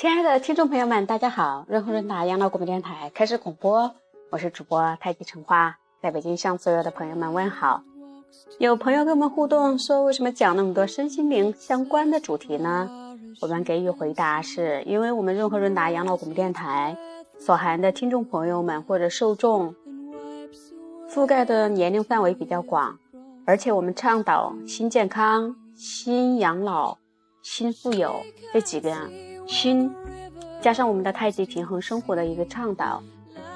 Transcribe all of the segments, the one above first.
亲爱的听众朋友们，大家好！润和润达养老广播电台开始广播，我是主播太极橙花，在北京向所有的朋友们问好。有朋友跟我们互动说，为什么讲那么多身心灵相关的主题呢？我们给予回答是，因为我们润和润达养老广播电台所含的听众朋友们或者受众覆盖的年龄范围比较广，而且我们倡导新健康、新养老、新富有这几个。心，加上我们的太极平衡生活的一个倡导，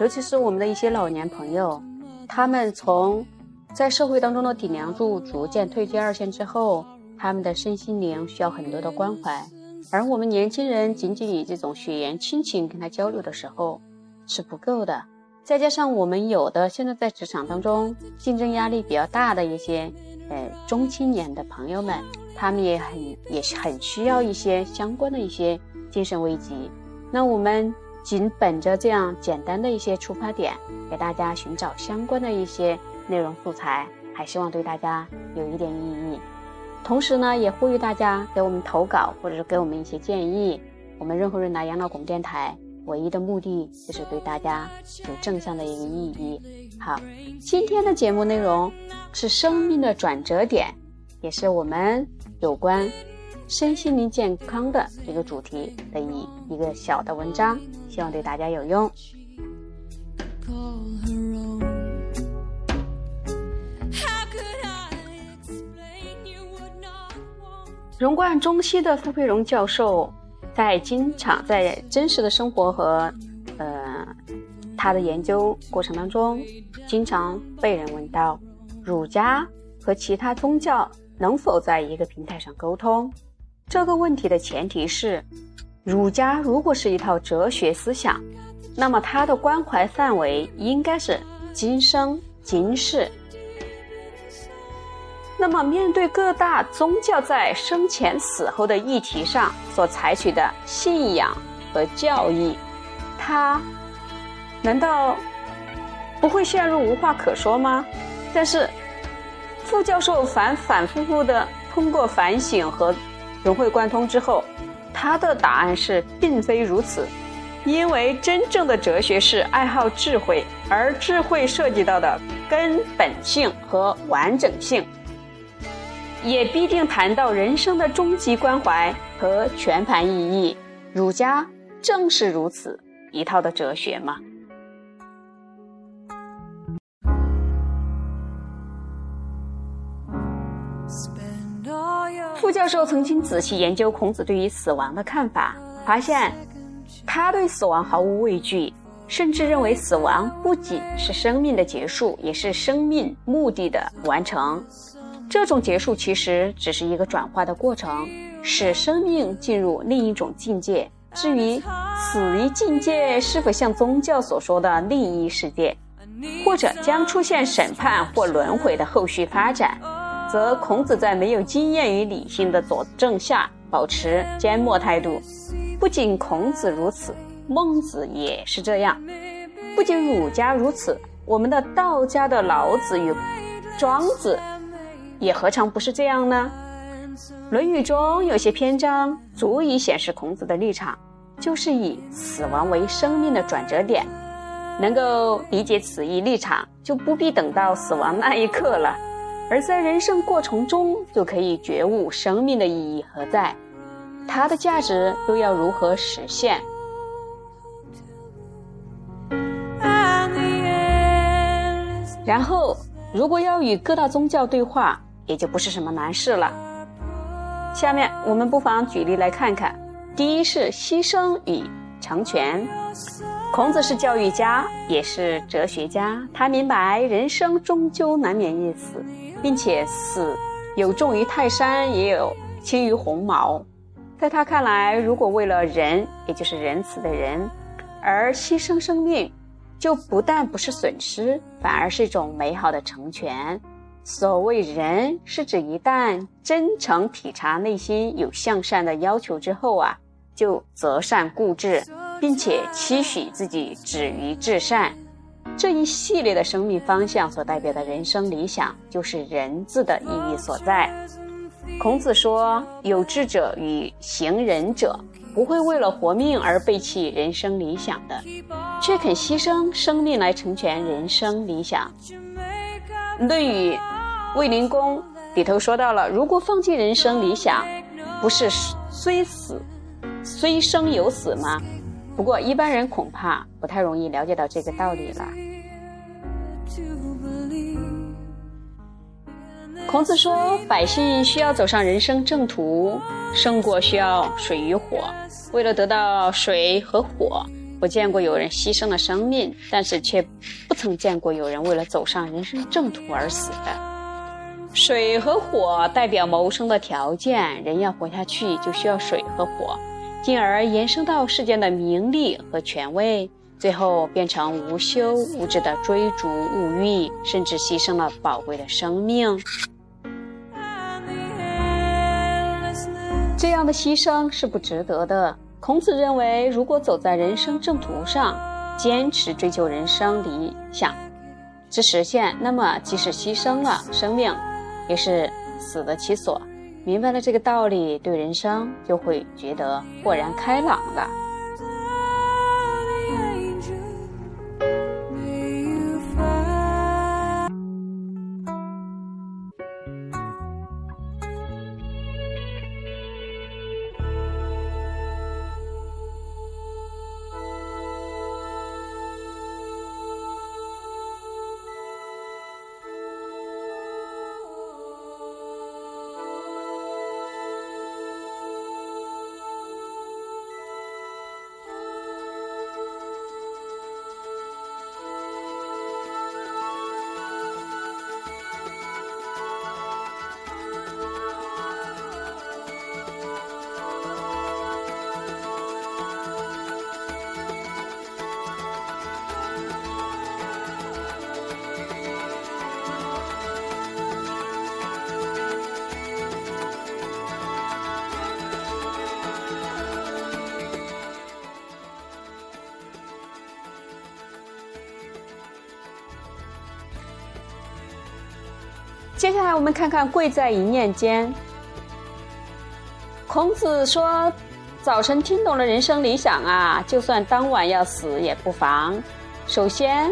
尤其是我们的一些老年朋友，他们从在社会当中的顶梁柱逐渐退居二线之后，他们的身心灵需要很多的关怀，而我们年轻人仅仅以这种血缘亲情跟他交流的时候是不够的。再加上我们有的现在在职场当中竞争压力比较大的一些呃中青年的朋友们，他们也很也是很需要一些相关的一些。精神危机，那我们仅本着这样简单的一些出发点，给大家寻找相关的一些内容素材，还希望对大家有一点意义。同时呢，也呼吁大家给我们投稿，或者是给我们一些建议。我们任何人来养老广电台唯一的目的就是对大家有正向的一个意义。好，今天的节目内容是生命的转折点，也是我们有关。身心灵健康的一个主题的一一个小的文章，希望对大家有用。融贯中西的傅佩荣教授，在经常在真实的生活和呃他的研究过程当中，经常被人问到：儒家和其他宗教能否在一个平台上沟通？这个问题的前提是，儒家如果是一套哲学思想，那么它的关怀范围应该是今生今世。那么，面对各大宗教在生前死后的议题上所采取的信仰和教义，它难道不会陷入无话可说吗？但是，傅教授反反复复的通过反省和。融会贯通之后，他的答案是并非如此，因为真正的哲学是爱好智慧，而智慧涉及到的根本性和完整性，也必定谈到人生的终极关怀和全盘意义。儒家正是如此一套的哲学吗？傅教授曾经仔细研究孔子对于死亡的看法，发现他对死亡毫无畏惧，甚至认为死亡不仅是生命的结束，也是生命目的的完成。这种结束其实只是一个转化的过程，使生命进入另一种境界。至于死于境界是否像宗教所说的另一世界，或者将出现审判或轮回的后续发展。则孔子在没有经验与理性的佐证下，保持缄默态度。不仅孔子如此，孟子也是这样。不仅儒家如此，我们的道家的老子与庄子，也何尝不是这样呢？《论语》中有些篇章足以显示孔子的立场，就是以死亡为生命的转折点。能够理解此一立场，就不必等到死亡那一刻了。而在人生过程中，就可以觉悟生命的意义何在，它的价值又要如何实现。然后，如果要与各大宗教对话，也就不是什么难事了。下面我们不妨举例来看看。第一是牺牲与成全。孔子是教育家，也是哲学家，他明白人生终究难免一死。并且死有重于泰山，也有轻于鸿毛。在他看来，如果为了仁，也就是仁慈的人，而牺牲生命，就不但不是损失，反而是一种美好的成全。所谓仁，是指一旦真诚体察内心有向善的要求之后啊，就择善固执，并且期许自己止于至善。这一系列的生命方向所代表的人生理想，就是“仁”字的意义所在。孔子说：“有志者与行仁者，不会为了活命而背弃人生理想的，却肯牺牲生命来成全人生理想。《论语·卫灵公》里头说到了，如果放弃人生理想，不是虽死，虽生有死吗？不过一般人恐怕不太容易了解到这个道理了。孔子说：“百姓需要走上人生正途，胜过需要水与火。为了得到水和火，我见过有人牺牲了生命，但是却不曾见过有人为了走上人生正途而死的。水和火代表谋生的条件，人要活下去就需要水和火，进而延伸到世间的名利和权位。”最后变成无休无止的追逐物欲，甚至牺牲了宝贵的生命。这样的牺牲是不值得的。孔子认为，如果走在人生正途上，坚持追求人生理想之实现，那么即使牺牲了生命，也是死得其所。明白了这个道理，对人生就会觉得豁然开朗了。接下来我们看看“贵在一念间”。孔子说：“早晨听懂了人生理想啊，就算当晚要死也不妨。首先，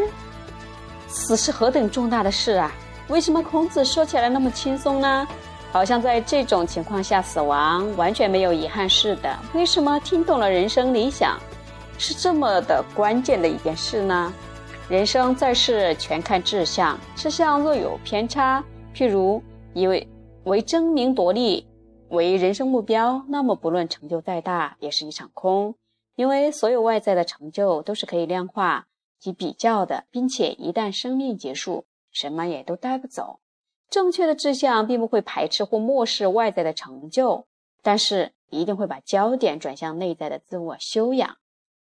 死是何等重大的事啊！为什么孔子说起来那么轻松呢？好像在这种情况下死亡完全没有遗憾似的。为什么听懂了人生理想是这么的关键的一件事呢？人生在世全看志向，志向若有偏差。”譬如以为为争名夺利为人生目标，那么不论成就再大，也是一场空。因为所有外在的成就都是可以量化及比较的，并且一旦生命结束，什么也都带不走。正确的志向并不会排斥或漠视外在的成就，但是一定会把焦点转向内在的自我修养，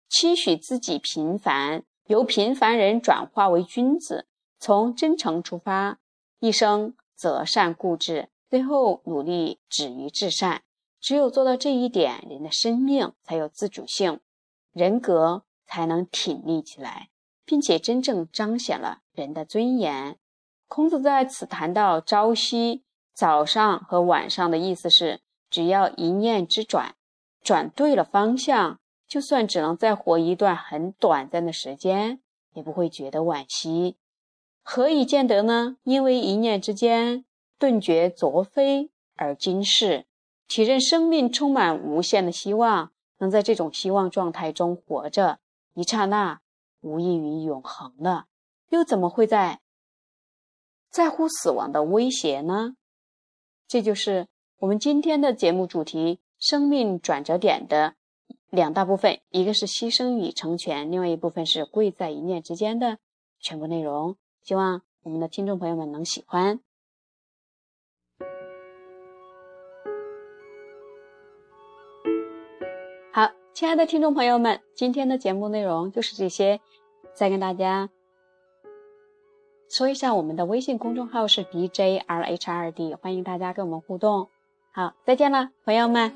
期许自己平凡，由平凡人转化为君子，从真诚出发。一生择善固执，最后努力止于至善。只有做到这一点，人的生命才有自主性，人格才能挺立起来，并且真正彰显了人的尊严。孔子在此谈到朝夕、早上和晚上的意思是，只要一念之转，转对了方向，就算只能再活一段很短暂的时间，也不会觉得惋惜。何以见得呢？因为一念之间顿觉昨非而今是，体认生命充满无限的希望，能在这种希望状态中活着，一刹那无异于永恒了，又怎么会在在乎死亡的威胁呢？这就是我们今天的节目主题：生命转折点的两大部分，一个是牺牲与成全，另外一部分是贵在一念之间的全部内容。希望我们的听众朋友们能喜欢。好，亲爱的听众朋友们，今天的节目内容就是这些。再跟大家说一下，我们的微信公众号是 D J R H R D，欢迎大家跟我们互动。好，再见了，朋友们。